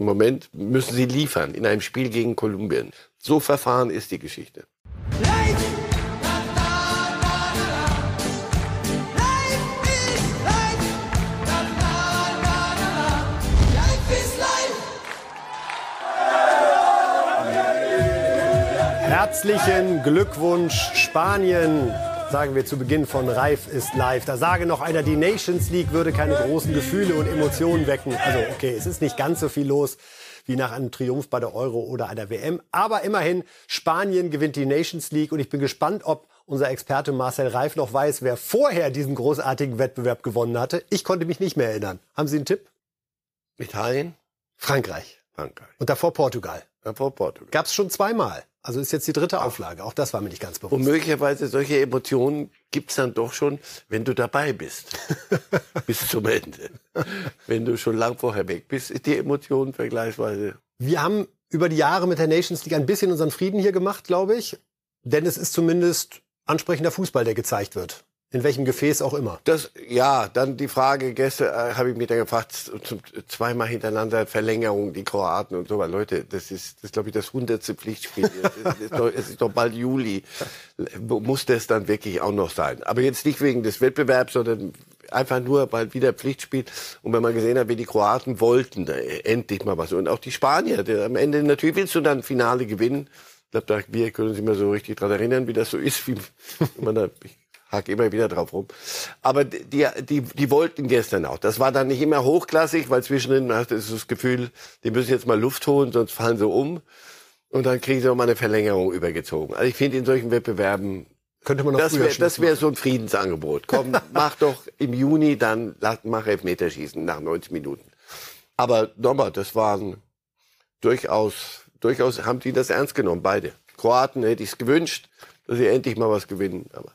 Im Moment müssen sie liefern in einem Spiel gegen Kolumbien. So verfahren ist die Geschichte. Herzlichen Glückwunsch Spanien, sagen wir zu Beginn von Reif ist live. Da sage noch einer, die Nations League würde keine großen Gefühle und Emotionen wecken. Also okay, es ist nicht ganz so viel los wie nach einem Triumph bei der Euro oder einer WM. Aber immerhin, Spanien gewinnt die Nations League und ich bin gespannt, ob unser Experte Marcel Reif noch weiß, wer vorher diesen großartigen Wettbewerb gewonnen hatte. Ich konnte mich nicht mehr erinnern. Haben Sie einen Tipp? Italien? Frankreich. Frankreich. Und davor Portugal. Davor Portugal. Gab es schon zweimal. Also ist jetzt die dritte Auflage. Auch das war mir nicht ganz bewusst. Und möglicherweise solche Emotionen gibt's dann doch schon, wenn du dabei bist. Bis zum Ende. Wenn du schon lang vorher weg bist, ist die Emotion vergleichsweise. Wir haben über die Jahre mit der Nations League ein bisschen unseren Frieden hier gemacht, glaube ich. Denn es ist zumindest ansprechender Fußball, der gezeigt wird. In welchem Gefäß auch immer. Das, ja, dann die Frage, gestern äh, habe ich mich dann gefragt, zum, zweimal hintereinander Verlängerung, die Kroaten und so weiter. Leute, das ist, das glaube ich, das hundertste Pflichtspiel. es, ist doch, es ist doch bald Juli. Muss das dann wirklich auch noch sein? Aber jetzt nicht wegen des Wettbewerbs, sondern einfach nur, weil wieder Pflichtspiel. Und wenn man gesehen hat, wie die Kroaten wollten, da, endlich mal was. Und auch die Spanier, der, am Ende, natürlich willst du dann Finale gewinnen. Ich glaube, wir können uns immer so richtig dran erinnern, wie das so ist, wie man da, ich hak immer wieder drauf rum. Aber die, die, die wollten gestern auch. Das war dann nicht immer hochklassig, weil zwischendrin hast du das Gefühl, die müssen jetzt mal Luft holen, sonst fallen sie um. Und dann kriegen sie noch mal eine Verlängerung übergezogen. Also ich finde in solchen Wettbewerben könnte man noch das wäre das wäre so ein Friedensangebot. Komm, mach doch im Juni dann mach Elfmeterschießen nach 90 Minuten. Aber nochmal, das waren durchaus durchaus haben die das ernst genommen beide. Kroaten hätte ich es gewünscht, dass sie endlich mal was gewinnen, aber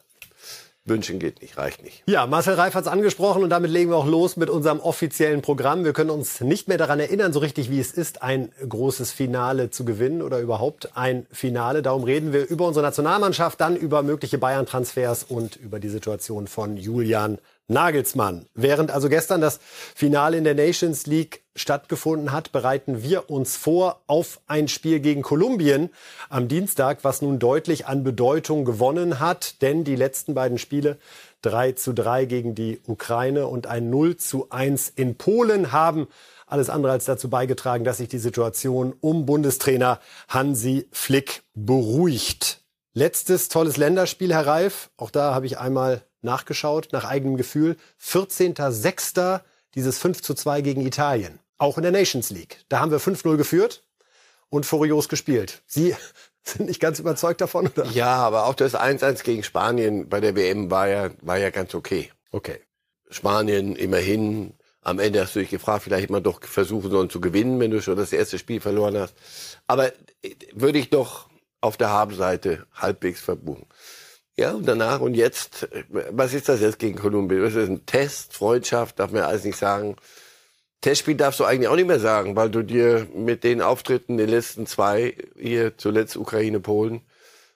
Wünschen geht nicht, reicht nicht. Ja, Marcel Reif hat es angesprochen und damit legen wir auch los mit unserem offiziellen Programm. Wir können uns nicht mehr daran erinnern, so richtig wie es ist, ein großes Finale zu gewinnen oder überhaupt ein Finale. Darum reden wir über unsere Nationalmannschaft, dann über mögliche Bayern-Transfers und über die Situation von Julian Nagelsmann. Während also gestern das Finale in der Nations League stattgefunden hat, bereiten wir uns vor auf ein Spiel gegen Kolumbien am Dienstag, was nun deutlich an Bedeutung gewonnen hat, denn die letzten beiden Spiele 3 zu 3 gegen die Ukraine und ein 0 zu 1 in Polen haben alles andere als dazu beigetragen, dass sich die Situation um Bundestrainer Hansi Flick beruhigt. Letztes tolles Länderspiel, Herr Reif. Auch da habe ich einmal nachgeschaut, nach eigenem Gefühl. 14.06. dieses 5 zu 2 gegen Italien. Auch in der Nations League. Da haben wir 5-0 geführt und furios gespielt. Sie sind nicht ganz überzeugt davon, oder? Ja, aber auch das 1-1 gegen Spanien bei der WM war ja, war ja ganz okay. Okay. Spanien immerhin. Am Ende hast du dich gefragt, vielleicht hätte man doch versuchen sollen zu gewinnen, wenn du schon das erste Spiel verloren hast. Aber äh, würde ich doch auf der Habenseite halbwegs verbuchen. Ja, und danach und jetzt, was ist das jetzt gegen Kolumbien? Das ist ein Test, Freundschaft, darf man alles nicht sagen. Testspiel darfst du eigentlich auch nicht mehr sagen, weil du dir mit den Auftritten den letzten zwei, hier zuletzt Ukraine, Polen,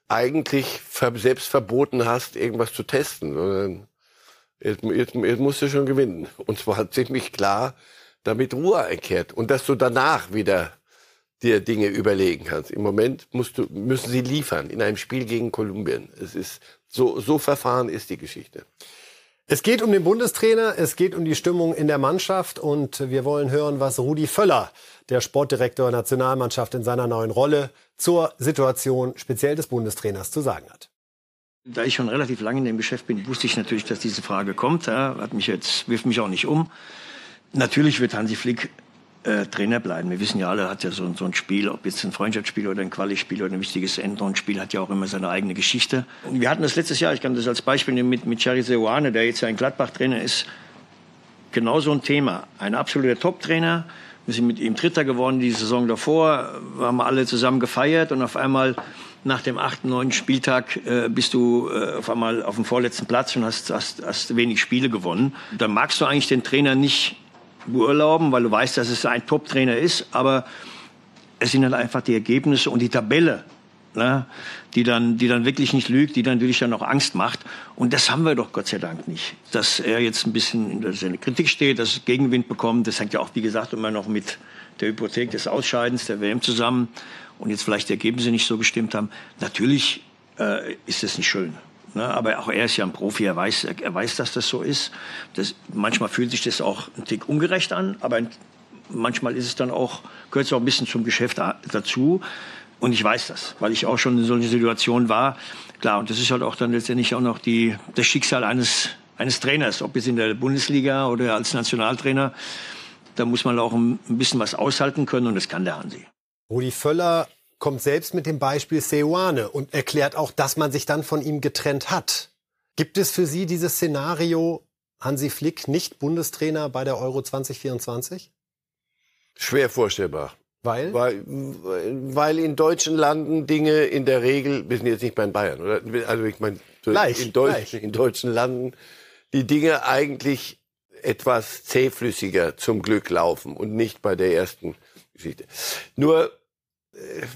eigentlich selbst verboten hast, irgendwas zu testen, sondern jetzt, jetzt, jetzt musst du schon gewinnen. Und zwar ziemlich klar, damit Ruhe einkehrt. Und dass du danach wieder dir Dinge überlegen kannst. Im Moment musst du, müssen sie liefern in einem Spiel gegen Kolumbien. Es ist so, so verfahren ist die Geschichte. Es geht um den Bundestrainer, es geht um die Stimmung in der Mannschaft und wir wollen hören, was Rudi Völler, der Sportdirektor der Nationalmannschaft in seiner neuen Rolle, zur Situation speziell des Bundestrainers zu sagen hat. Da ich schon relativ lange in dem Geschäft bin, wusste ich natürlich, dass diese Frage kommt. Hat mich jetzt wirft mich auch nicht um. Natürlich wird Hansi Flick äh, Trainer bleiben. Wir wissen ja alle, hat ja so, so ein Spiel, ob jetzt ein Freundschaftsspiel oder ein Quali-Spiel oder ein wichtiges Endrundenspiel, hat ja auch immer seine eigene Geschichte. Wir hatten das letztes Jahr, ich kann das als Beispiel nehmen, mit, mit Charlie Seoane, der jetzt ja ein Gladbach-Trainer ist, genau so ein Thema. Ein absoluter Top-Trainer. Wir sind mit ihm Dritter geworden die Saison davor, haben alle zusammen gefeiert und auf einmal nach dem achten, neunten Spieltag äh, bist du äh, auf einmal auf dem vorletzten Platz und hast, hast, hast wenig Spiele gewonnen. Dann magst du eigentlich den Trainer nicht beurlauben, weil du weißt, dass es ein Top-Trainer ist, aber es sind halt einfach die Ergebnisse und die Tabelle, ne, die dann, die dann wirklich nicht lügt, die dann wirklich dann auch Angst macht. Und das haben wir doch Gott sei Dank nicht. Dass er jetzt ein bisschen in seine Kritik steht, dass es Gegenwind bekommt, das hängt ja auch, wie gesagt, immer noch mit der Hypothek des Ausscheidens der WM zusammen und jetzt vielleicht die Ergebnisse nicht so gestimmt haben. Natürlich äh, ist es nicht schön. Ne? Aber auch er ist ja ein Profi, er weiß, er weiß, dass das so ist. Das, manchmal fühlt sich das auch ein Tick ungerecht an, aber manchmal ist es dann auch, gehört es auch ein bisschen zum Geschäft dazu. Und ich weiß das, weil ich auch schon in solchen Situationen war. Klar, und das ist halt auch dann letztendlich auch noch die, das Schicksal eines, eines Trainers, ob jetzt in der Bundesliga oder als Nationaltrainer. Da muss man auch ein, bisschen was aushalten können und das kann der Hansi. Rudi Völler kommt selbst mit dem Beispiel Seoane und erklärt auch, dass man sich dann von ihm getrennt hat. Gibt es für Sie dieses Szenario, Hansi Flick nicht Bundestrainer bei der Euro 2024? Schwer vorstellbar. Weil? weil? Weil in deutschen Landen Dinge in der Regel, wir sind jetzt nicht bei Bayern, oder? Also ich meine, in, Deutsch, in deutschen Landen die Dinge eigentlich etwas zähflüssiger zum Glück laufen und nicht bei der ersten Geschichte. Nur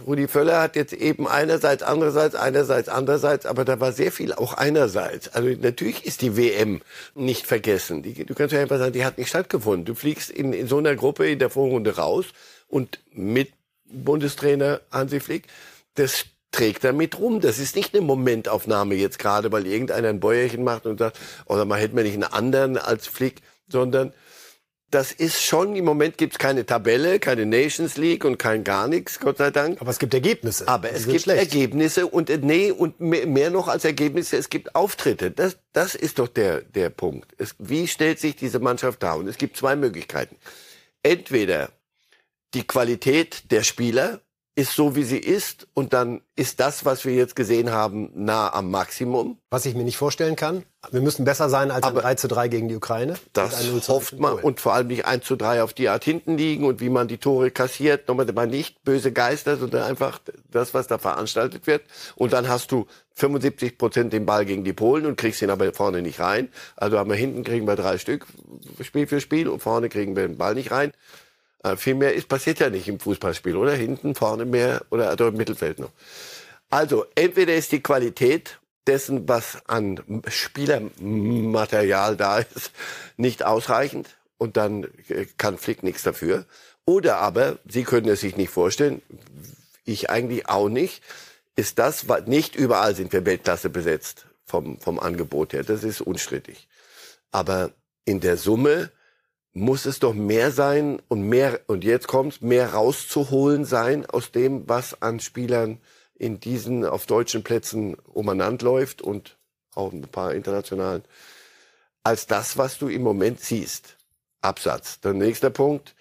Rudi Völler hat jetzt eben einerseits, andererseits, einerseits, andererseits, aber da war sehr viel auch einerseits. Also natürlich ist die WM nicht vergessen. Die, du kannst ja einfach sagen, die hat nicht stattgefunden. Du fliegst in, in so einer Gruppe in der Vorrunde raus und mit Bundestrainer Hansi Flick, das trägt er mit rum. Das ist nicht eine Momentaufnahme jetzt gerade, weil irgendeiner ein Bäuerchen macht und sagt, oder man hätte man nicht einen anderen als Flick, sondern das ist schon, im Moment gibt es keine Tabelle, keine Nations League und kein gar nichts, Gott sei Dank. Aber es gibt Ergebnisse. Aber es gibt schlecht. Ergebnisse und äh, nee, und mehr noch als Ergebnisse, es gibt Auftritte. Das, das ist doch der, der Punkt. Es, wie stellt sich diese Mannschaft dar? Und es gibt zwei Möglichkeiten. Entweder die Qualität der Spieler ist so, wie sie ist. Und dann ist das, was wir jetzt gesehen haben, nah am Maximum. Was ich mir nicht vorstellen kann. Wir müssen besser sein als Aber ein 3 zu 3 gegen die Ukraine. Das hofft man. Und vor allem nicht 1 zu 3 auf die Art hinten liegen und wie man die Tore kassiert. Nochmal nicht böse Geister, sondern einfach das, was da veranstaltet wird. Und dann hast du 75 Prozent den Ball gegen die Polen und kriegst ihn aber vorne nicht rein. Also haben wir hinten kriegen wir drei Stück Spiel für Spiel und vorne kriegen wir den Ball nicht rein. Äh, viel mehr ist, passiert ja nicht im Fußballspiel, oder? Hinten, vorne mehr oder, oder im Mittelfeld noch. Also, entweder ist die Qualität dessen, was an Spielermaterial da ist, nicht ausreichend und dann äh, kann Flick nichts dafür. Oder aber, Sie können es sich nicht vorstellen, ich eigentlich auch nicht, ist das, nicht überall sind wir Weltklasse besetzt vom, vom Angebot her. Das ist unstrittig. Aber in der Summe muss es doch mehr sein und mehr, und jetzt kommt's, mehr rauszuholen sein aus dem, was an Spielern in diesen auf deutschen Plätzen umeinander läuft und auch ein paar internationalen, als das, was du im Moment siehst. Absatz. Der nächste Punkt.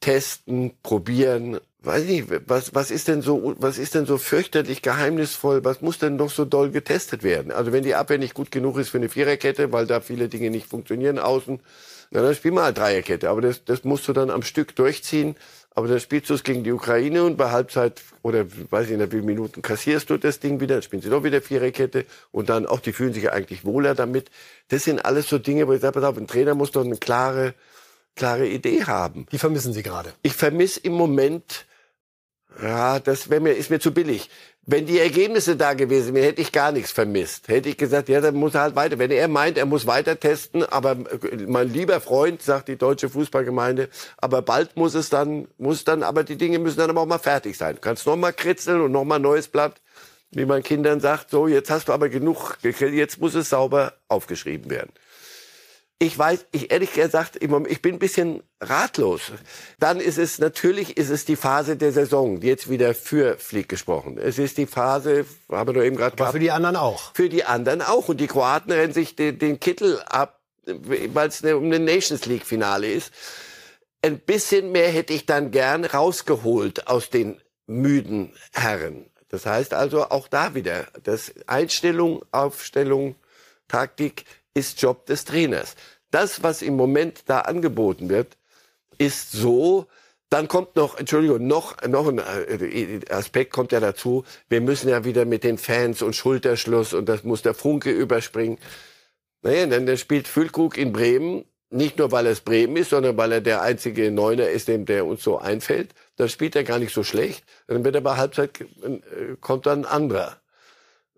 Testen, probieren. Weiß nicht, was, was ist denn so, was ist denn so fürchterlich geheimnisvoll? Was muss denn noch so doll getestet werden? Also wenn die Abwehr nicht gut genug ist für eine Viererkette, weil da viele Dinge nicht funktionieren außen, na, dann spiel mal halt Dreierkette. Aber das, das musst du dann am Stück durchziehen. Aber dann spielst du es gegen die Ukraine und bei Halbzeit oder weiß ich nicht, wie Minuten kassierst du das Ding wieder, dann spielen sie doch wieder Viererkette und dann auch, die fühlen sich ja eigentlich wohler damit. Das sind alles so Dinge, wo ich sage, pass auf, ein Trainer muss doch eine klare, klare Idee haben. Die vermissen Sie gerade? Ich vermisse im Moment, ja, das wäre mir, ist mir zu billig. Wenn die Ergebnisse da gewesen wären, hätte ich gar nichts vermisst. Hätte ich gesagt, ja, dann muss er halt weiter. Wenn er meint, er muss weiter testen, aber mein lieber Freund, sagt die deutsche Fußballgemeinde, aber bald muss es dann, muss dann, aber die Dinge müssen dann aber auch mal fertig sein. Du kannst noch mal kritzeln und noch mal neues Blatt, wie man Kindern sagt, so, jetzt hast du aber genug, jetzt muss es sauber aufgeschrieben werden ich weiß, ich ehrlich gesagt, ich bin ein bisschen ratlos. Dann ist es natürlich, ist es die Phase der Saison, die jetzt wieder für Flieg gesprochen. Es ist die Phase, haben wir eben gerade gehabt. für die anderen auch. Für die anderen auch. Und die Kroaten rennen sich den, den Kittel ab, weil es um eine Nations League Finale ist. Ein bisschen mehr hätte ich dann gern rausgeholt aus den müden Herren. Das heißt also auch da wieder, das Einstellung, Aufstellung, Taktik ist Job des Trainers. Das, was im Moment da angeboten wird, ist so, dann kommt noch, Entschuldigung, noch, noch ein äh, Aspekt kommt ja dazu. Wir müssen ja wieder mit den Fans und Schulterschluss und das muss der Funke überspringen. Naja, denn der spielt Füllkrug in Bremen, nicht nur weil es Bremen ist, sondern weil er der einzige Neuner ist, dem der uns so einfällt. Dann spielt er gar nicht so schlecht. Dann wird er bei Halbzeit, äh, kommt dann ein anderer.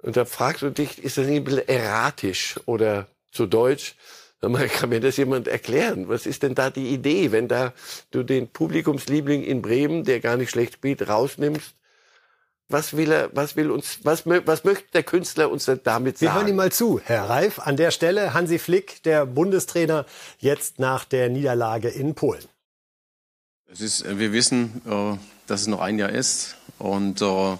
Und da fragst du dich, ist das nicht ein bisschen erratisch oder zu Deutsch, Kann mir das jemand erklären? Was ist denn da die Idee, wenn da du den Publikumsliebling in Bremen, der gar nicht schlecht spielt, rausnimmst? Was will er, was will uns, was, was möchte der Künstler uns denn damit sagen? Wir hören ihm mal zu, Herr Reif. An der Stelle Hansi Flick, der Bundestrainer, jetzt nach der Niederlage in Polen. Es ist, wir wissen, äh, dass es noch ein Jahr ist und äh,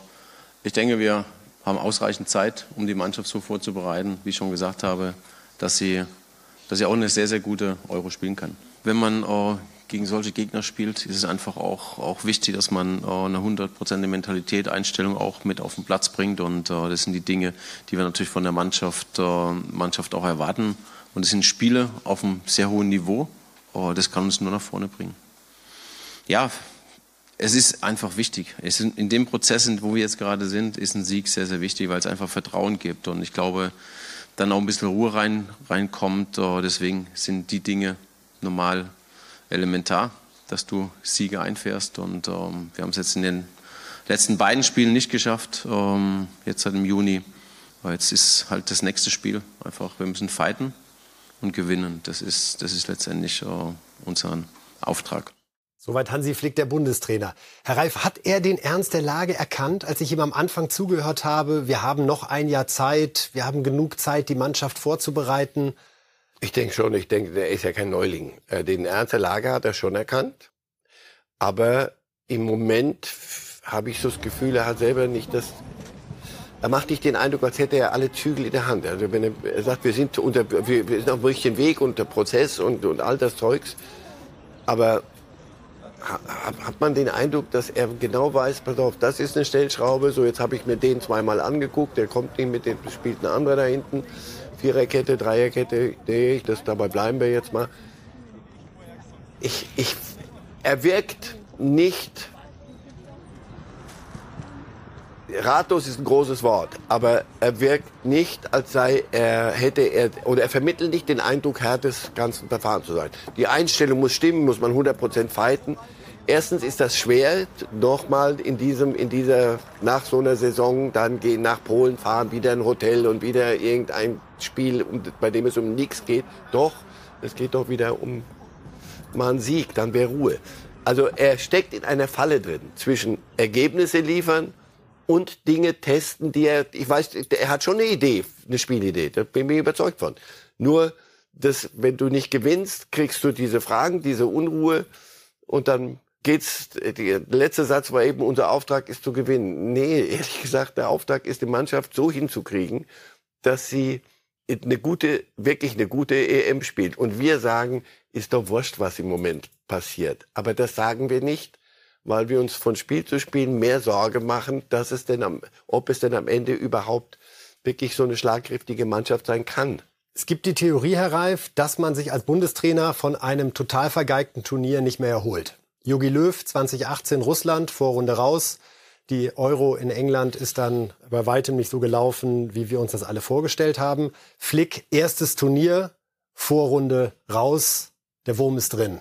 ich denke, wir haben ausreichend Zeit, um die Mannschaft so vorzubereiten, wie ich schon gesagt habe, dass sie dass er auch eine sehr, sehr gute Euro spielen kann. Wenn man äh, gegen solche Gegner spielt, ist es einfach auch, auch wichtig, dass man äh, eine hundertprozentige Mentalität, Einstellung auch mit auf den Platz bringt. Und äh, das sind die Dinge, die wir natürlich von der Mannschaft, äh, Mannschaft auch erwarten. Und es sind Spiele auf einem sehr hohen Niveau. Äh, das kann uns nur nach vorne bringen. Ja, es ist einfach wichtig. Sind in dem Prozess, wo wir jetzt gerade sind, ist ein Sieg sehr, sehr wichtig, weil es einfach Vertrauen gibt. Und ich glaube, dann auch ein bisschen Ruhe rein, reinkommt. Äh, deswegen sind die Dinge normal elementar, dass du Siege einfährst. Und ähm, wir haben es jetzt in den letzten beiden Spielen nicht geschafft, ähm, jetzt seit dem Juni. Aber jetzt ist halt das nächste Spiel einfach, wir müssen fighten und gewinnen. Das ist, das ist letztendlich äh, unser Auftrag. Soweit Hansi Flick, der Bundestrainer. Herr Reif, hat er den Ernst der Lage erkannt, als ich ihm am Anfang zugehört habe? Wir haben noch ein Jahr Zeit, wir haben genug Zeit, die Mannschaft vorzubereiten. Ich denke schon, ich denke, der ist ja kein Neuling. Äh, den Ernst der Lage hat er schon erkannt. Aber im Moment habe ich so das Gefühl, er hat selber nicht das. Er macht nicht den Eindruck, als hätte er alle Zügel in der Hand. Also wenn er, er sagt, wir sind unter, wir, wir sind auf dem richtigen Weg unter Prozess und, und all das Zeugs. Aber hat man den Eindruck, dass er genau weiß, pass auf, das ist eine Stellschraube, so jetzt habe ich mir den zweimal angeguckt, der kommt nicht mit, dem spielt ein anderer da hinten. Viererkette, Dreierkette, nee, das, dabei bleiben wir jetzt mal. Ich, ich, er wirkt nicht, ratlos ist ein großes Wort, aber er wirkt nicht, als sei er, hätte er, oder er vermittelt nicht den Eindruck, Herr des ganzen Verfahrens zu sein. Die Einstellung muss stimmen, muss man 100% fighten. Erstens ist das schwer, nochmal in diesem, in dieser, nach so einer Saison dann gehen nach Polen fahren, wieder ein Hotel und wieder irgendein Spiel, bei dem es um nichts geht. Doch, es geht doch wieder um mal einen Sieg, dann wäre Ruhe. Also er steckt in einer Falle drin zwischen Ergebnisse liefern und Dinge testen, die er, ich weiß, er hat schon eine Idee, eine Spielidee, da bin ich überzeugt von. Nur, dass, wenn du nicht gewinnst, kriegst du diese Fragen, diese Unruhe und dann geht's, der letzte Satz war eben, unser Auftrag ist zu gewinnen. Nee, ehrlich gesagt, der Auftrag ist, die Mannschaft so hinzukriegen, dass sie eine gute, wirklich eine gute EM spielt. Und wir sagen, ist doch wurscht, was im Moment passiert. Aber das sagen wir nicht, weil wir uns von Spiel zu Spiel mehr Sorge machen, dass es denn am, ob es denn am Ende überhaupt wirklich so eine schlagkräftige Mannschaft sein kann. Es gibt die Theorie, Herr Reif, dass man sich als Bundestrainer von einem total vergeigten Turnier nicht mehr erholt. Jogi Löw 2018 Russland, Vorrunde raus. Die Euro in England ist dann bei weitem nicht so gelaufen, wie wir uns das alle vorgestellt haben. Flick, erstes Turnier, Vorrunde raus, der Wurm ist drin.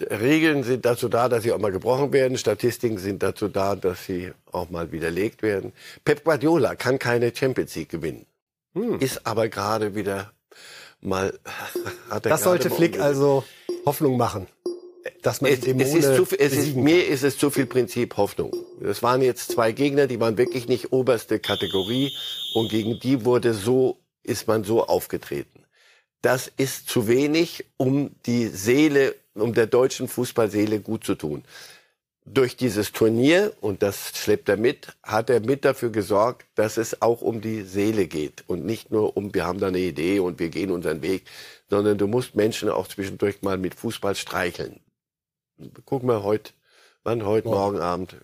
Regeln sind dazu da, dass sie auch mal gebrochen werden. Statistiken sind dazu da, dass sie auch mal widerlegt werden. Pep Guardiola kann keine Champions League gewinnen. Hm. Ist aber gerade wieder mal. Hat er das sollte Flick also Hoffnung machen dass man es, es ist zu, es ist, Mir ist es zu viel Prinzip Hoffnung. Das waren jetzt zwei Gegner, die waren wirklich nicht oberste Kategorie und gegen die wurde so, ist man so aufgetreten. Das ist zu wenig, um die Seele, um der deutschen Fußballseele gut zu tun. Durch dieses Turnier, und das schleppt er mit, hat er mit dafür gesorgt, dass es auch um die Seele geht und nicht nur um, wir haben da eine Idee und wir gehen unseren Weg, sondern du musst Menschen auch zwischendurch mal mit Fußball streicheln gucken wir heute, wann heute, morgen, morgen Abend.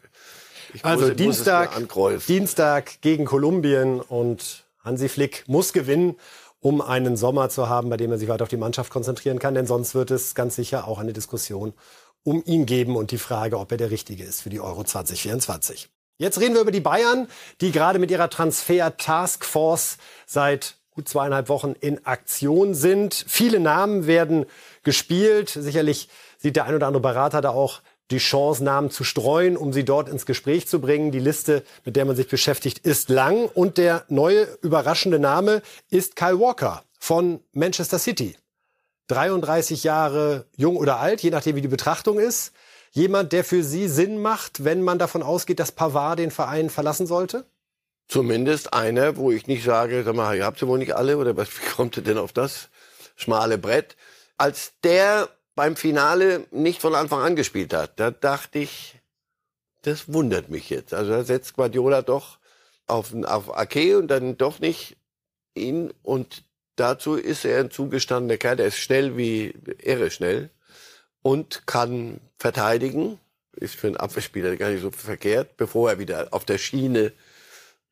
Ich also muss, Dienstag, muss Dienstag gegen Kolumbien und Hansi Flick muss gewinnen, um einen Sommer zu haben, bei dem er sich weiter auf die Mannschaft konzentrieren kann, denn sonst wird es ganz sicher auch eine Diskussion um ihn geben und die Frage, ob er der Richtige ist für die Euro 2024. Jetzt reden wir über die Bayern, die gerade mit ihrer Transfer-Taskforce seit gut zweieinhalb Wochen in Aktion sind. Viele Namen werden gespielt. Sicherlich sieht der ein oder andere Berater da auch die Chance, Namen zu streuen, um sie dort ins Gespräch zu bringen. Die Liste, mit der man sich beschäftigt, ist lang. Und der neue überraschende Name ist Kyle Walker von Manchester City. 33 Jahre jung oder alt, je nachdem wie die Betrachtung ist. Jemand, der für Sie Sinn macht, wenn man davon ausgeht, dass Pavard den Verein verlassen sollte? Zumindest einer, wo ich nicht sage, sag mal, ihr habt sie wohl nicht alle oder was, kommt ihr denn auf das schmale Brett? Als der beim Finale nicht von Anfang an gespielt hat, da dachte ich, das wundert mich jetzt. Also da setzt Guardiola doch auf, auf Ake und dann doch nicht ihn. Und dazu ist er ein zugestandener Kerl, der ist schnell wie irre schnell und kann verteidigen. Ist für einen Abwehrspieler gar nicht so verkehrt, bevor er wieder auf der Schiene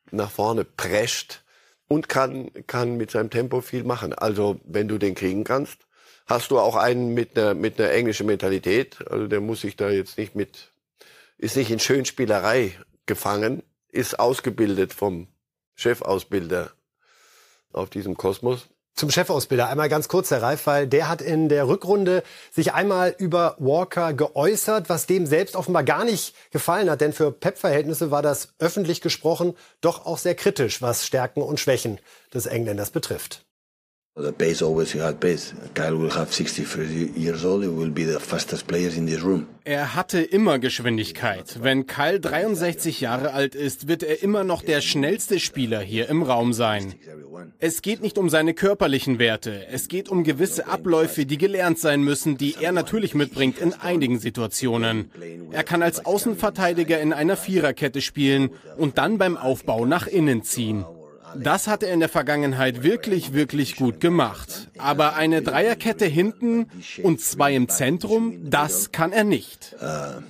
nach vorne prescht und kann, kann mit seinem Tempo viel machen. Also wenn du den kriegen kannst, hast du auch einen mit einer, mit einer englischen Mentalität. Also der muss sich da jetzt nicht mit, ist nicht in Schönspielerei gefangen, ist ausgebildet vom Chefausbilder auf diesem Kosmos. Zum Chefausbilder einmal ganz kurz, Herr Reif, weil der hat in der Rückrunde sich einmal über Walker geäußert, was dem selbst offenbar gar nicht gefallen hat. Denn für Pep-Verhältnisse war das öffentlich gesprochen doch auch sehr kritisch, was Stärken und Schwächen des Engländers betrifft. The pace always had pace. Kyle will have 60 years old. He will be the fastest players in this room. Er hatte immer Geschwindigkeit. Wenn Kyle 63 Jahre alt ist, wird er immer noch der schnellste Spieler hier im Raum sein. Es geht nicht um seine körperlichen Werte. Es geht um gewisse Abläufe, die gelernt sein müssen, die er natürlich mitbringt in einigen Situationen. Er kann als Außenverteidiger in einer Viererkette spielen und dann beim Aufbau nach innen ziehen. Das hat er in der Vergangenheit wirklich, wirklich gut gemacht. Aber eine Dreierkette hinten und zwei im Zentrum, das kann er nicht. Uh,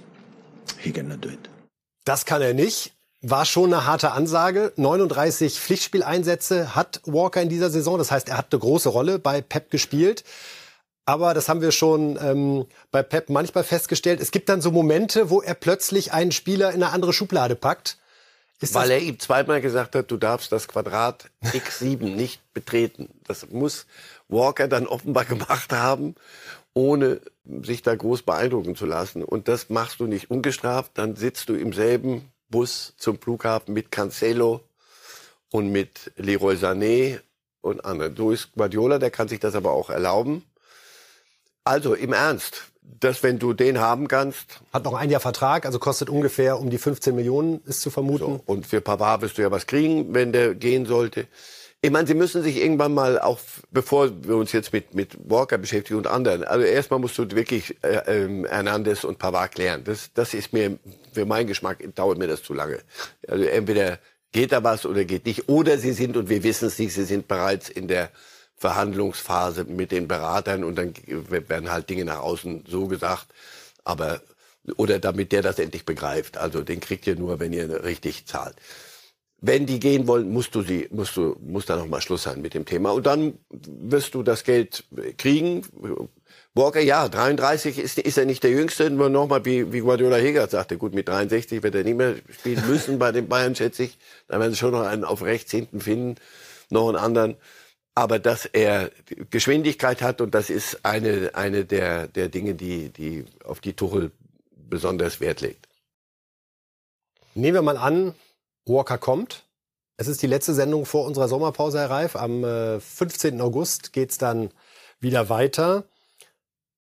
das kann er nicht. War schon eine harte Ansage. 39 Pflichtspieleinsätze hat Walker in dieser Saison. Das heißt, er hat eine große Rolle bei Pep gespielt. Aber das haben wir schon ähm, bei Pep manchmal festgestellt. Es gibt dann so Momente, wo er plötzlich einen Spieler in eine andere Schublade packt ist Weil er ihm zweimal gesagt hat, du darfst das Quadrat x7 nicht betreten. Das muss Walker dann offenbar gemacht haben, ohne sich da groß beeindrucken zu lassen. Und das machst du nicht ungestraft. Dann sitzt du im selben Bus zum Flughafen mit Cancelo und mit Leroy Sané und anderen. So ist Guardiola, der kann sich das aber auch erlauben. Also im Ernst, dass wenn du den haben kannst. Hat noch ein Jahr Vertrag, also kostet ungefähr um die 15 Millionen, ist zu vermuten. So, und für Pavard wirst du ja was kriegen, wenn der gehen sollte. Ich meine, sie müssen sich irgendwann mal auch, bevor wir uns jetzt mit, mit Walker beschäftigen und anderen, also erstmal musst du wirklich äh, ähm, Hernandez und Pavard klären. Das, das ist mir, für meinen Geschmack dauert mir das zu lange. Also entweder geht da was oder geht nicht. Oder sie sind, und wir wissen es nicht, sie sind bereits in der Verhandlungsphase mit den Beratern und dann werden halt Dinge nach außen so gesagt, aber oder damit der das endlich begreift. Also den kriegt ihr nur, wenn ihr richtig zahlt. Wenn die gehen wollen, musst du sie, musst du, muss da noch mal Schluss sein mit dem Thema. Und dann wirst du das Geld kriegen. Walker, ja, 33 ist, ist er nicht der Jüngste, nur nochmal, wie, wie Guardiola Heger sagte, gut, mit 63 wird er nicht mehr spielen müssen bei den Bayern, schätze ich. Da werden sie schon noch einen auf rechts hinten finden, noch einen anderen aber dass er Geschwindigkeit hat und das ist eine, eine der, der Dinge, die, die auf die Tuchel besonders Wert legt. Nehmen wir mal an, Walker kommt. Es ist die letzte Sendung vor unserer Sommerpause, Herr Reif. Am 15. Äh, August geht's dann wieder weiter.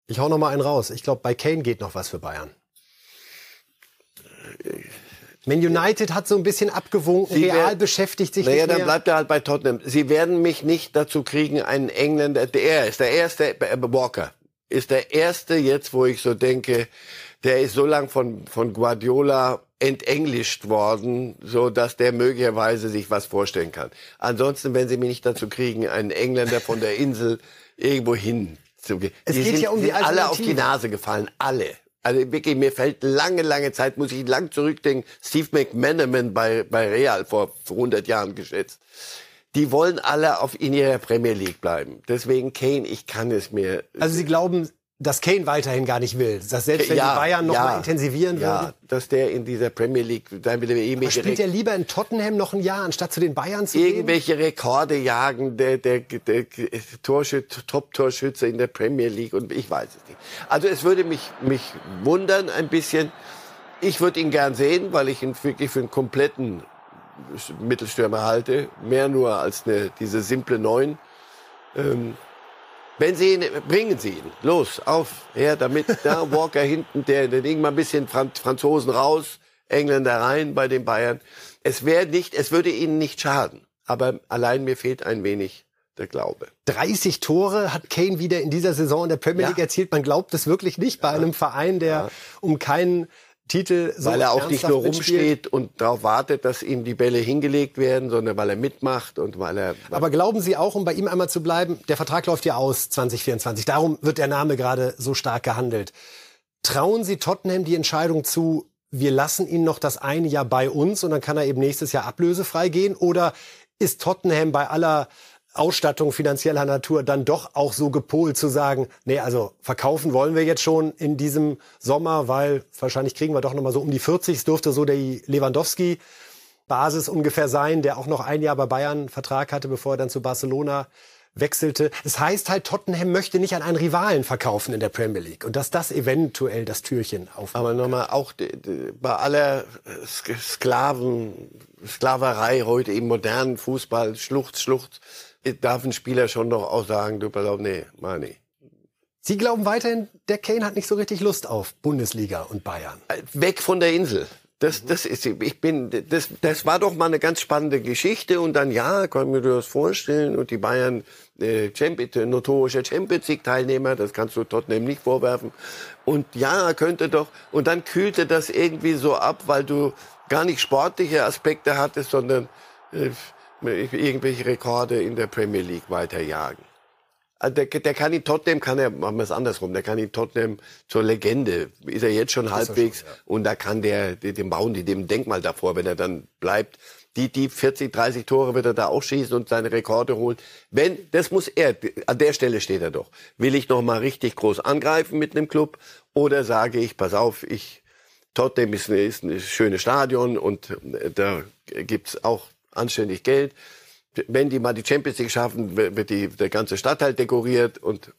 Ich hau noch mal einen raus. Ich glaube, bei Kane geht noch was für Bayern. Man United hat so ein bisschen abgewunken, Sie Real beschäftigt sich naja, nicht mehr. dann bleibt er halt bei Tottenham. Sie werden mich nicht dazu kriegen, einen Engländer, der ist der erste, äh, Walker, ist der erste jetzt, wo ich so denke, der ist so lang von, von Guardiola entenglischt worden, so dass der möglicherweise sich was vorstellen kann. Ansonsten, wenn Sie mich nicht dazu kriegen, einen Engländer von der Insel irgendwo hin zu gehen. Es die geht sind, ja um die alle auf die Nase gefallen, alle. Also wirklich, mir fällt lange, lange Zeit, muss ich lang zurückdenken, Steve McManaman bei, bei Real vor 100 Jahren geschätzt. Die wollen alle auf in ihrer Premier League bleiben. Deswegen Kane, ich kann es mir. Also Sie glauben, dass Kane weiterhin gar nicht will. Dass selbst wenn ja, die Bayern noch ja, mal intensivieren ja, würden. dass der in dieser Premier League sein will. Aber spielt er lieber in Tottenham noch ein Jahr, anstatt zu den Bayern zu Irgendwelche gehen? Rekorde jagen, der, der, der, Torschütze, Top-Torschütze in der Premier League und ich weiß es nicht. Also es würde mich, mich wundern ein bisschen. Ich würde ihn gern sehen, weil ich ihn wirklich für einen kompletten Mittelstürmer halte. Mehr nur als eine, diese simple Neun. Ähm, wenn Sie ihn, bringen Sie ihn. Los, auf, her damit. Da, Walker hinten, der, der Ding mal ein bisschen Franzosen raus, Engländer rein bei den Bayern. Es wäre nicht, es würde Ihnen nicht schaden. Aber allein mir fehlt ein wenig der Glaube. 30 Tore hat Kane wieder in dieser Saison in der Premier League ja. erzielt. Man glaubt es wirklich nicht bei ja. einem Verein, der ja. um keinen Titel so Weil er auch nicht nur rumsteht und darauf wartet, dass ihm die Bälle hingelegt werden, sondern weil er mitmacht und weil er. Aber glauben Sie auch, um bei ihm einmal zu bleiben, der Vertrag läuft ja aus 2024. Darum wird der Name gerade so stark gehandelt. Trauen Sie Tottenham die Entscheidung zu, wir lassen ihn noch das eine Jahr bei uns und dann kann er eben nächstes Jahr ablösefrei gehen? Oder ist Tottenham bei aller Ausstattung finanzieller Natur dann doch auch so gepolt zu sagen, nee, also verkaufen wollen wir jetzt schon in diesem Sommer, weil wahrscheinlich kriegen wir doch noch mal so um die 40. Es dürfte so der Lewandowski Basis ungefähr sein, der auch noch ein Jahr bei Bayern Vertrag hatte, bevor er dann zu Barcelona wechselte. Das heißt halt, Tottenham möchte nicht an einen Rivalen verkaufen in der Premier League und dass das eventuell das Türchen aufmacht. Aber nochmal, auch bei aller Sklaven, Sklaverei heute im modernen Fußball, Schlucht, Schlucht, darf ein Spieler schon noch auch sagen, du pass auf, nee, mal nee. Sie glauben weiterhin, der Kane hat nicht so richtig Lust auf Bundesliga und Bayern. Weg von der Insel. Das, das ist, ich bin, das, das war doch mal eine ganz spannende Geschichte und dann, ja, kann mir das vorstellen und die Bayern, äh, Champions, notorische Champions League Teilnehmer, das kannst du Tottenham nicht vorwerfen. Und ja, könnte doch, und dann kühlte das irgendwie so ab, weil du gar nicht sportliche Aspekte hattest, sondern, äh, irgendwelche Rekorde in der Premier League weiterjagen. Also der, der kann in Tottenham, kann er, machen wir es andersrum, der kann in Tottenham zur Legende, ist er jetzt schon das halbwegs schon, ja. und da kann der, dem bauen die dem Denkmal davor, wenn er dann bleibt. Die, die 40, 30 Tore wird er da auch schießen und seine Rekorde holen. Wenn, das muss er, an der Stelle steht er doch. Will ich noch mal richtig groß angreifen mit einem Club oder sage ich, pass auf, ich, Tottenham ist, ist ein schönes Stadion und äh, da gibt's auch anständig Geld. Wenn die mal die Champions League schaffen, wird die, der ganze Stadtteil dekoriert und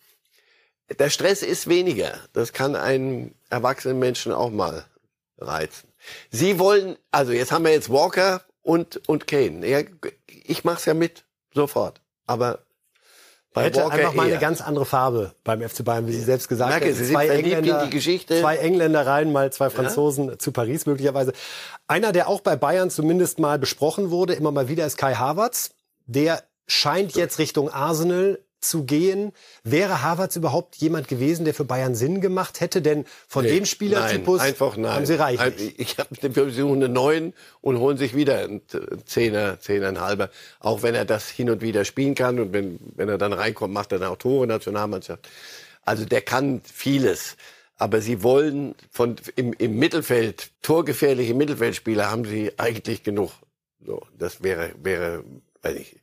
der Stress ist weniger. Das kann einen erwachsenen Menschen auch mal reizen. Sie wollen, also jetzt haben wir jetzt Walker und, und Kane. Ja, ich mach's ja mit, sofort. Aber hätte Walker einfach mal eher. eine ganz andere Farbe beim FC Bayern, wie Sie selbst gesagt haben. Sie zwei Engländer, in die Geschichte. zwei Engländer rein, mal zwei Franzosen ja. zu Paris möglicherweise. Einer, der auch bei Bayern zumindest mal besprochen wurde, immer mal wieder, ist Kai Havertz. Der scheint jetzt Richtung Arsenal zu gehen. Wäre Havertz überhaupt jemand gewesen, der für Bayern Sinn gemacht hätte? Denn von nee, dem Spielertypus nein, einfach nein. haben sie reichlich. Ich habe wir suchen einen neuen und holen sich wieder einen Zehner, Zehnerhalber. Auch wenn er das hin und wieder spielen kann und wenn, wenn er dann reinkommt, macht er dann auch Tore Nationalmannschaft. Also der kann vieles. Aber sie wollen von im, im Mittelfeld torgefährliche Mittelfeldspieler haben sie eigentlich genug. So, das wäre wäre, weiß ich,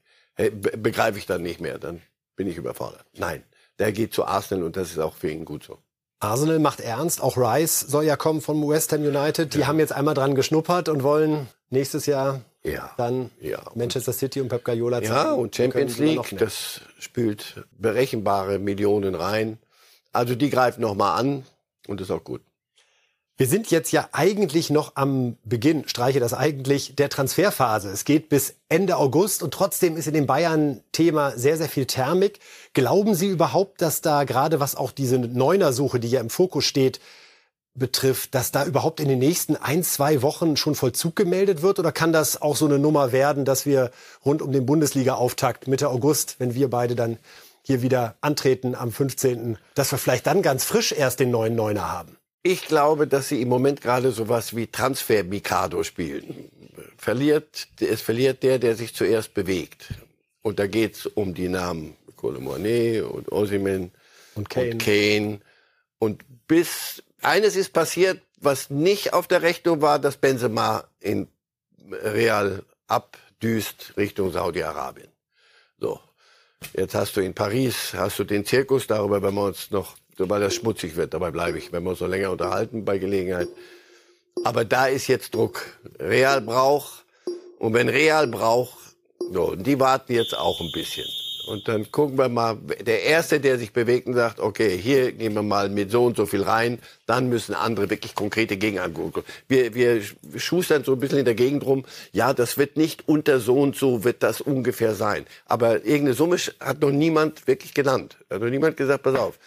begreife ich dann nicht mehr. Dann bin ich überfordert. Nein, der geht zu Arsenal und das ist auch für ihn gut so. Arsenal macht ernst. Auch Rice soll ja kommen von West Ham United. Die ja. haben jetzt einmal dran geschnuppert und wollen nächstes Jahr ja. dann ja. Manchester City und Pep Guardiola zeigen. Ja, und Champions League, das spült berechenbare Millionen rein. Also die greifen noch mal an und ist auch gut. Wir sind jetzt ja eigentlich noch am Beginn, streiche das eigentlich, der Transferphase. Es geht bis Ende August und trotzdem ist in dem Bayern-Thema sehr, sehr viel Thermik. Glauben Sie überhaupt, dass da gerade was auch diese Neunersuche, die ja im Fokus steht, betrifft, dass da überhaupt in den nächsten ein, zwei Wochen schon Vollzug gemeldet wird? Oder kann das auch so eine Nummer werden, dass wir rund um den Bundesliga-Auftakt Mitte August, wenn wir beide dann hier wieder antreten am 15., dass wir vielleicht dann ganz frisch erst den neuen Neuner haben? Ich glaube, dass sie im Moment gerade sowas wie Transfer Mikado spielen. Verliert, es verliert der, der sich zuerst bewegt. Und da geht's um die Namen Colombonet und Osimen und Kane. und Kane. Und bis eines ist passiert, was nicht auf der Rechnung war, dass Benzema in Real abdüst Richtung Saudi-Arabien. So. Jetzt hast du in Paris, hast du den Zirkus, darüber werden wir uns noch weil das schmutzig wird. Dabei bleibe ich, wenn wir uns noch länger unterhalten bei Gelegenheit. Aber da ist jetzt Druck. Real braucht. Und wenn Real braucht, so, die warten jetzt auch ein bisschen. Und dann gucken wir mal, der Erste, der sich bewegt und sagt, okay, hier gehen wir mal mit so und so viel rein, dann müssen andere wirklich konkrete Gegenangebote. Wir, wir schustern so ein bisschen in der Gegend rum, ja, das wird nicht unter so und so wird das ungefähr sein. Aber irgendeine Summe hat noch niemand wirklich genannt. Hat noch niemand gesagt, pass auf,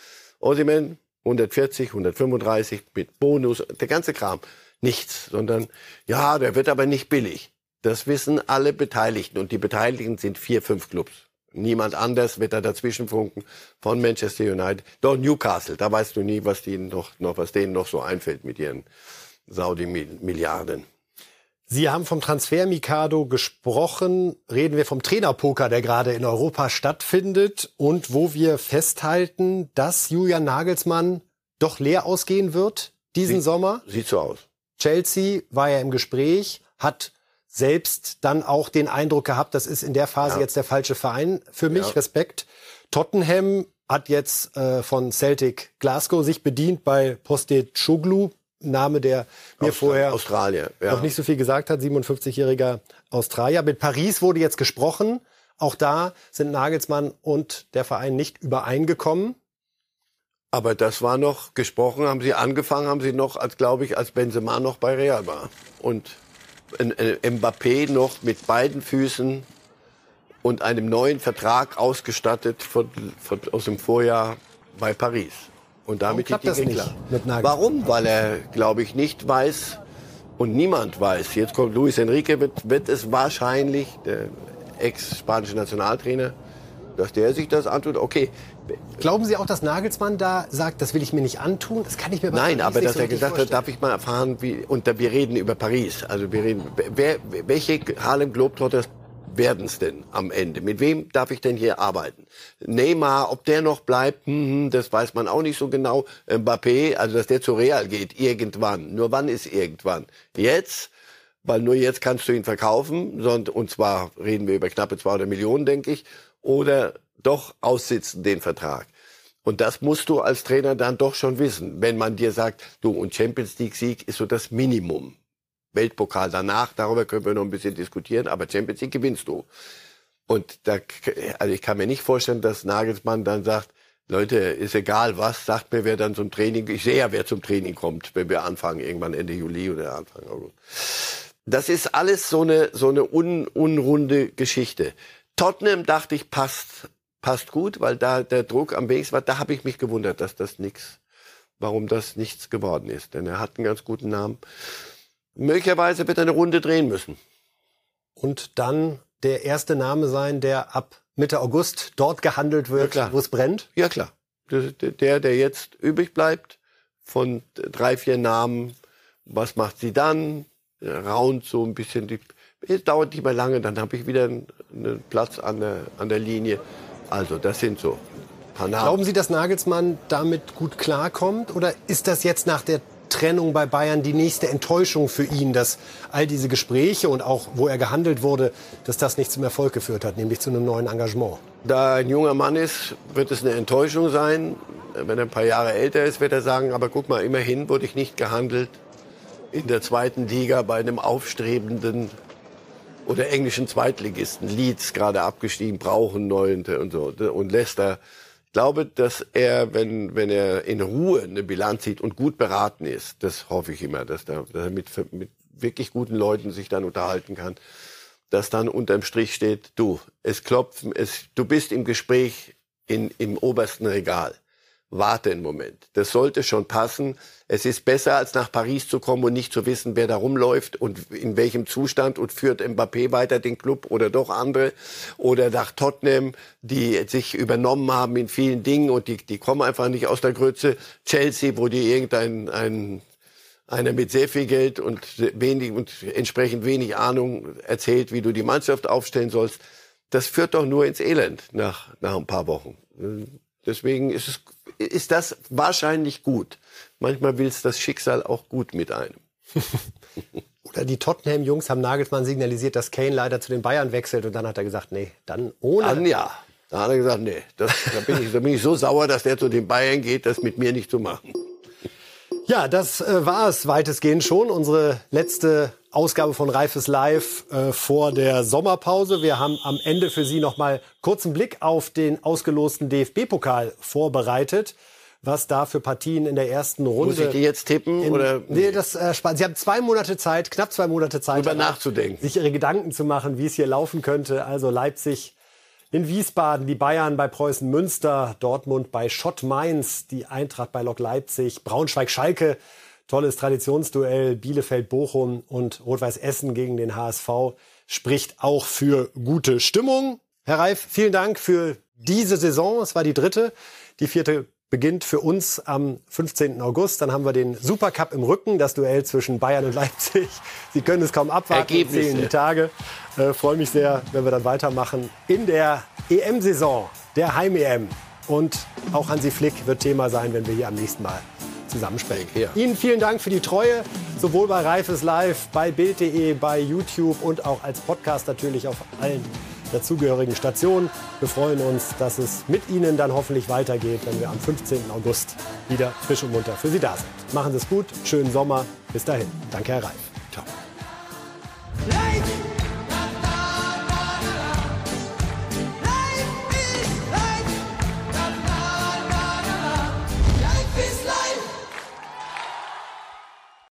Osimen 140, 135 mit Bonus, der ganze Kram. Nichts, sondern ja, der wird aber nicht billig. Das wissen alle Beteiligten und die Beteiligten sind vier, fünf Clubs. Niemand anders wird da dazwischen funken von Manchester United. Doch Newcastle, da weißt du nie, was, die noch, noch, was denen noch so einfällt mit ihren Saudi-Milliarden. Sie haben vom Transfer Mikado gesprochen. Reden wir vom Trainerpoker, der gerade in Europa stattfindet und wo wir festhalten, dass Julian Nagelsmann doch leer ausgehen wird diesen Sieht, Sommer. Sieht so aus. Chelsea war ja im Gespräch, hat selbst dann auch den Eindruck gehabt, das ist in der Phase ja. jetzt der falsche Verein. Für mich ja. Respekt. Tottenham hat jetzt äh, von Celtic Glasgow sich bedient bei Postecoglou, Name, der mir vorher Australier, ja. noch nicht so viel gesagt hat, 57-jähriger Australier. Mit Paris wurde jetzt gesprochen. Auch da sind Nagelsmann und der Verein nicht übereingekommen. Aber das war noch gesprochen, haben sie angefangen, haben sie noch, als glaube ich, als Benzema noch bei Real war. Und Mbappé noch mit beiden Füßen und einem neuen Vertrag ausgestattet von, von, aus dem Vorjahr bei Paris. Und damit Warum klappt die das nicht klar. Warum? Weil er, glaube ich, nicht weiß und niemand weiß. Jetzt kommt Luis Enrique, wird, wird es wahrscheinlich, der ex-spanische Nationaltrainer, dass der sich das antut. Okay. Glauben Sie auch, dass Nagelsmann da sagt, das will ich mir nicht antun? Das kann ich mir bei Nein, Paris aber dass so er gesagt hat, vorstellen. darf ich mal erfahren, wie, und da, wir reden über Paris. Also wir reden, wer, welche Harlem Globetrotters werden es denn am Ende? Mit wem darf ich denn hier arbeiten? Neymar, ob der noch bleibt, hm, hm, das weiß man auch nicht so genau. Mbappé, also dass der zu Real geht, irgendwann. Nur wann ist irgendwann? Jetzt? Weil nur jetzt kannst du ihn verkaufen, und zwar reden wir über knappe 200 Millionen, denke ich, oder doch aussitzen den Vertrag. Und das musst du als Trainer dann doch schon wissen, wenn man dir sagt, du und Champions League Sieg ist so das Minimum. Weltpokal danach, darüber können wir noch ein bisschen diskutieren, aber Champions League gewinnst du. Und da, also ich kann mir nicht vorstellen, dass Nagelsmann dann sagt, Leute, ist egal was, sagt mir, wer dann zum Training, ich sehe ja, wer zum Training kommt, wenn wir anfangen, irgendwann Ende Juli oder Anfang August. Das ist alles so eine, so eine un, unrunde Geschichte. Tottenham dachte ich passt, passt gut, weil da der Druck am wenigsten war. Da habe ich mich gewundert, dass das nichts, warum das nichts geworden ist. Denn er hat einen ganz guten Namen. Möglicherweise wird er eine Runde drehen müssen. Und dann der erste Name sein, der ab Mitte August dort gehandelt wird, Ja, wo es brennt. Ja klar. Der, der jetzt übrig bleibt von drei, vier Namen, was macht sie dann? Raunt so ein bisschen die. Es dauert nicht mehr lange, dann habe ich wieder einen, Platz an der, an der Linie. Also, das sind so ein paar Namen. Glauben Sie, dass Nagelsmann damit gut klarkommt? Oder ist das jetzt nach der Trennung bei Bayern die nächste Enttäuschung für ihn, dass all diese Gespräche und auch wo er gehandelt wurde, dass das nicht zum Erfolg geführt hat, nämlich zu einem neuen Engagement? Da er ein junger Mann ist, wird es eine Enttäuschung sein. Wenn er ein paar Jahre älter ist, wird er sagen, aber guck mal, immerhin wurde ich nicht gehandelt in der zweiten Liga bei einem aufstrebenden oder englischen Zweitligisten. Leeds gerade abgestiegen, brauchen neunte und so. Und Leicester. Glaube, dass er, wenn, wenn er in Ruhe eine Bilanz sieht und gut beraten ist, das hoffe ich immer, dass, da, dass er mit, mit wirklich guten Leuten sich dann unterhalten kann, dass dann unterm Strich steht, du, es klopfen, es, du bist im Gespräch in, im obersten Regal. Warte einen Moment. Das sollte schon passen. Es ist besser, als nach Paris zu kommen und nicht zu wissen, wer da rumläuft und in welchem Zustand und führt Mbappé weiter den Club oder doch andere. Oder nach Tottenham, die sich übernommen haben in vielen Dingen und die, die kommen einfach nicht aus der Grütze. Chelsea, wo dir irgendein ein, einer mit sehr viel Geld und wenig und entsprechend wenig Ahnung erzählt, wie du die Mannschaft aufstellen sollst. Das führt doch nur ins Elend nach, nach ein paar Wochen. Deswegen ist es, ist das wahrscheinlich gut. Manchmal will es das Schicksal auch gut mit einem. Oder die Tottenham-Jungs haben Nagelsmann signalisiert, dass Kane leider zu den Bayern wechselt und dann hat er gesagt, nee, dann ohne. Dann ja. Da hat er gesagt, nee, das, da, bin ich, da bin ich so sauer, dass der zu den Bayern geht, das mit mir nicht zu machen. Ja, das äh, war es weitestgehend schon. Unsere letzte Ausgabe von Reifes Live äh, vor der Sommerpause. Wir haben am Ende für Sie noch mal kurzen Blick auf den ausgelosten DFB-Pokal vorbereitet. Was da für Partien in der ersten Runde. Muss ich die jetzt tippen? in, oder? Nee, das äh, spannend. Sie haben zwei Monate Zeit, knapp zwei Monate Zeit, Drüber nachzudenken. sich Ihre Gedanken zu machen, wie es hier laufen könnte. Also Leipzig in Wiesbaden, die Bayern bei Preußen Münster, Dortmund bei Schott Mainz, die Eintracht bei Lok Leipzig, Braunschweig Schalke, tolles Traditionsduell, Bielefeld Bochum und Rot-Weiß Essen gegen den HSV spricht auch für gute Stimmung. Herr Reif, vielen Dank für diese Saison. Es war die dritte. Die vierte beginnt für uns am 15. August. Dann haben wir den Supercup im Rücken, das Duell zwischen Bayern und Leipzig. Sie können es kaum abwarten, Ergebnisse. zählen die Tage. Äh, Freue mich sehr, wenn wir dann weitermachen in der EM-Saison, der Heim-EM. Und auch Hansi Flick wird Thema sein, wenn wir hier am nächsten Mal zusammensprechen. Ja. Ihnen vielen Dank für die Treue, sowohl bei Reifes Live, bei Bild.de, bei YouTube und auch als Podcast natürlich auf allen dazugehörigen Stationen. Wir freuen uns, dass es mit Ihnen dann hoffentlich weitergeht, wenn wir am 15. August wieder frisch und munter für Sie da sind. Machen Sie es gut, schönen Sommer. Bis dahin. Danke, Herr Reif. Ciao.